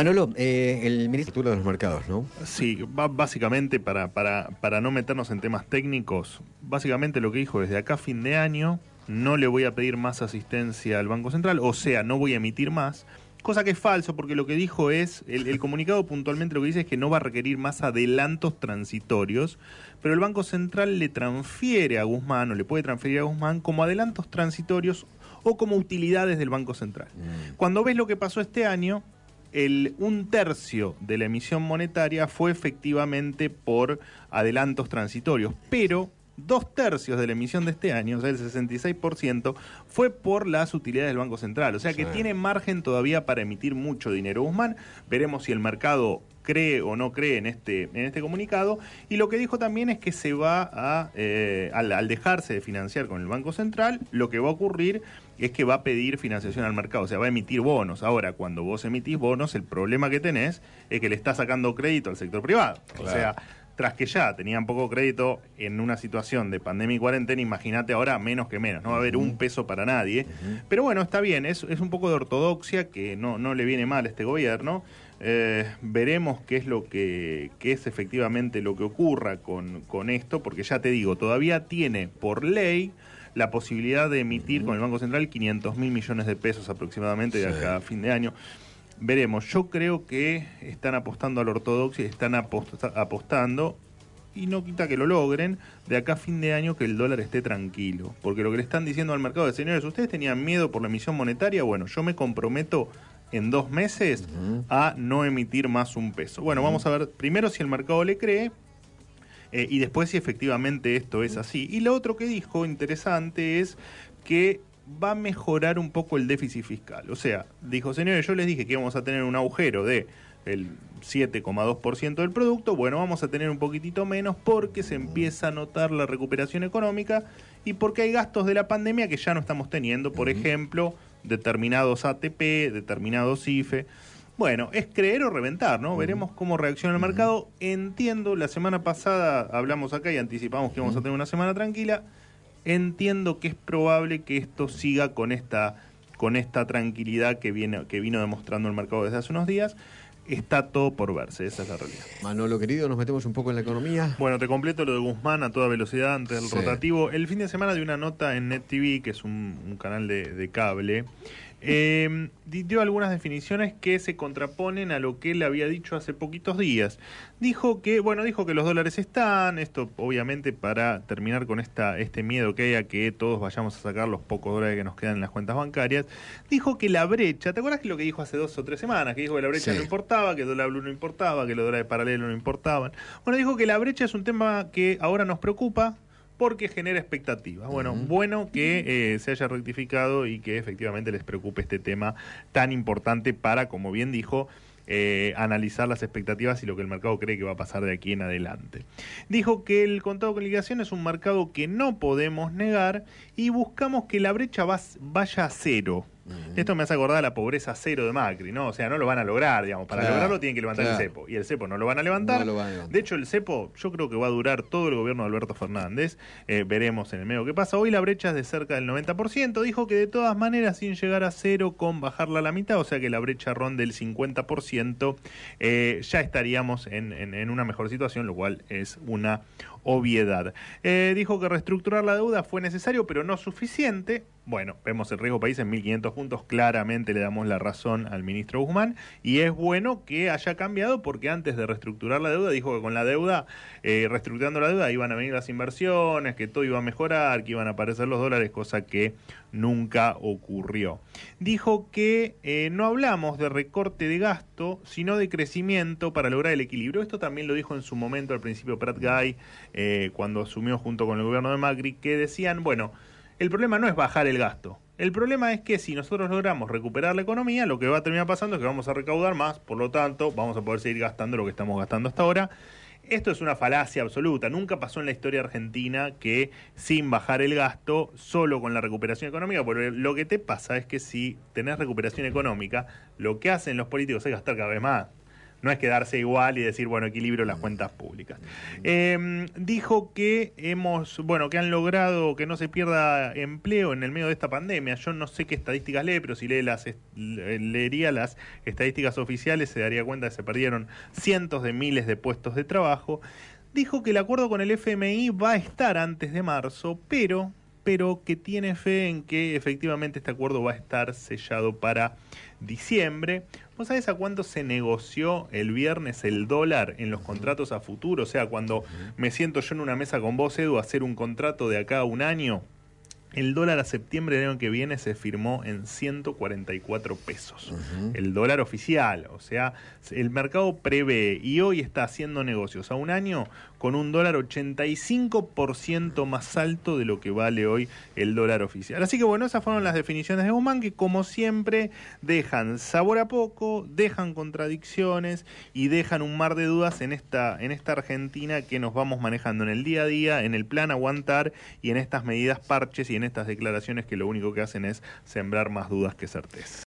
Manolo, eh, el ministro de los mercados, ¿no? Sí, básicamente para, para, para no meternos en temas técnicos, básicamente lo que dijo desde acá fin de año, no le voy a pedir más asistencia al Banco Central, o sea, no voy a emitir más, cosa que es falso porque lo que dijo es, el, el, comunicado puntualmente lo que dice es que no va a requerir más adelantos transitorios, pero el Banco Central le transfiere a Guzmán o le puede transferir a Guzmán como adelantos transitorios o como utilidades del Banco Central. Mm. Cuando ves lo que pasó este año, el, un tercio de la emisión monetaria fue efectivamente por adelantos transitorios, pero dos tercios de la emisión de este año, o sea, el 66%, fue por las utilidades del Banco Central. O sea que tiene margen todavía para emitir mucho dinero. Guzmán, veremos si el mercado cree o no cree en este, en este comunicado. Y lo que dijo también es que se va a, eh, al, dejarse de financiar con el Banco Central, lo que va a ocurrir es que va a pedir financiación al mercado, o sea, va a emitir bonos. Ahora, cuando vos emitís bonos, el problema que tenés es que le está sacando crédito al sector privado. O sea, tras que ya tenían poco crédito en una situación de pandemia y cuarentena, imagínate ahora menos que menos, no va a haber un peso para nadie. Pero bueno, está bien, es, es un poco de ortodoxia que no, no le viene mal a este gobierno. Eh, veremos qué es lo que qué es efectivamente lo que ocurra con, con esto, porque ya te digo, todavía tiene por ley la posibilidad de emitir con el Banco Central 500 mil millones de pesos aproximadamente de acá a fin de año. Veremos, yo creo que están apostando a la ortodoxia, están apostando, y no quita que lo logren, de acá a fin de año que el dólar esté tranquilo. Porque lo que le están diciendo al mercado de señores, ustedes tenían miedo por la emisión monetaria, bueno, yo me comprometo en dos meses a no emitir más un peso. Bueno, vamos a ver primero si el mercado le cree eh, y después si efectivamente esto es así. Y lo otro que dijo interesante es que va a mejorar un poco el déficit fiscal. O sea, dijo, señores, yo les dije que íbamos a tener un agujero de el 7,2% del producto, bueno, vamos a tener un poquitito menos porque se empieza a notar la recuperación económica y porque hay gastos de la pandemia que ya no estamos teniendo, por ejemplo, determinados ATP, determinados IFE. Bueno, es creer o reventar, ¿no? Veremos cómo reacciona el mercado. Entiendo, la semana pasada hablamos acá y anticipamos que vamos a tener una semana tranquila. Entiendo que es probable que esto siga con esta, con esta tranquilidad que, viene, que vino demostrando el mercado desde hace unos días. Está todo por verse, esa es la realidad. Manolo, querido, nos metemos un poco en la economía. Bueno, te completo lo de Guzmán a toda velocidad antes del rotativo. El fin de semana de una nota en Net TV, que es un, canal de, de cable, eh, dio algunas definiciones que se contraponen a lo que él había dicho hace poquitos días. Dijo que, bueno, dijo que los dólares están, esto obviamente para terminar con esta, este miedo que hay a que todos vayamos a sacar los pocos dólares que nos quedan en las cuentas bancarias. Dijo que la brecha, ¿te acuerdas que lo que dijo hace dos o tres semanas? Que dijo que la brecha no importaba, que el dólar blue no importaba, que los dólares paralelos no importaban. Bueno, dijo que la brecha es un tema que ahora nos preocupa, porque genera expectativas. Bueno, bueno que eh, se haya rectificado y que efectivamente les preocupe este tema tan importante para, como bien dijo, eh, analizar las expectativas y lo que el mercado cree que va a pasar de aquí en adelante. Dijo que el contado con liquidación es un mercado que no podemos negar y buscamos que la brecha vaya a cero. Esto me hace acordar la pobreza cero de Macri, ¿no? O sea, no lo van a lograr, digamos. Para lograrlo tienen que levantar el cepo. Y el cepo no lo van a levantar. De hecho, el cepo yo creo que va a durar todo el gobierno de Alberto Fernández. Eh, veremos en el medio qué pasa. Hoy la brecha es de cerca del 90%. Dijo que de todas maneras, sin llegar a cero, con bajarla a la mitad, o sea que la brecha ronde el 50%, eh, ya estaríamos en, en una mejor situación, lo cual es una obviedad. Eh, dijo que reestructurar la deuda fue necesario, pero no suficiente. Bueno, vemos el riesgo país en 1.500 puntos, claramente le damos la razón al ministro Guzmán, y es bueno que haya cambiado porque antes de reestructurar la deuda dijo que con la deuda, eh, reestructurando la deuda, iban a venir las inversiones, que todo iba a mejorar, que iban a aparecer los dólares, cosa que nunca ocurrió. Dijo que eh, no hablamos de recorte de gasto, sino de crecimiento para lograr el equilibrio. Esto también lo dijo en su momento al principio Pratt Guy, eh, cuando asumió junto con el gobierno de Macri, que decían, bueno, el problema no es bajar el gasto. El problema es que si nosotros logramos recuperar la economía, lo que va a terminar pasando es que vamos a recaudar más, por lo tanto, vamos a poder seguir gastando lo que estamos gastando hasta ahora esto es una falacia absoluta. Nunca pasó en la historia argentina que sin bajar el gasto, solo con la recuperación económica, porque lo que te pasa es que si tenés recuperación económica, lo que hacen los políticos es gastar cada vez más. No es quedarse igual y decir, bueno, equilibrio las cuentas públicas. Em, dijo que hemos, bueno, que han logrado que no se pierda empleo en el medio de esta pandemia. Yo no sé qué estadísticas lee, pero si lee las, leería las estadísticas oficiales se daría cuenta que se perdieron cientos de miles de puestos de trabajo. Dijo que el acuerdo con el FMI va a estar antes de marzo, pero pero que tiene fe en que efectivamente este acuerdo va a estar sellado para diciembre. ¿Vos sabés a cuánto se negoció el viernes el dólar en los contratos a futuro? O sea, cuando me siento yo en una mesa con vos, Edu, a hacer un contrato de acá a un año, el dólar a septiembre del año que viene se firmó en 144 pesos. El dólar oficial. O sea, el mercado prevé y hoy está haciendo negocios a un año con un dólar 85% más alto de lo que vale hoy el dólar oficial. Así que bueno, esas fueron las definiciones de Guzmán que como siempre dejan sabor a poco, dejan contradicciones y dejan un mar de dudas en esta, en esta Argentina que nos vamos manejando en el día a día, en el plan aguantar y en estas medidas parches y estas declaraciones que lo único que hacen es sembrar más dudas que certezas.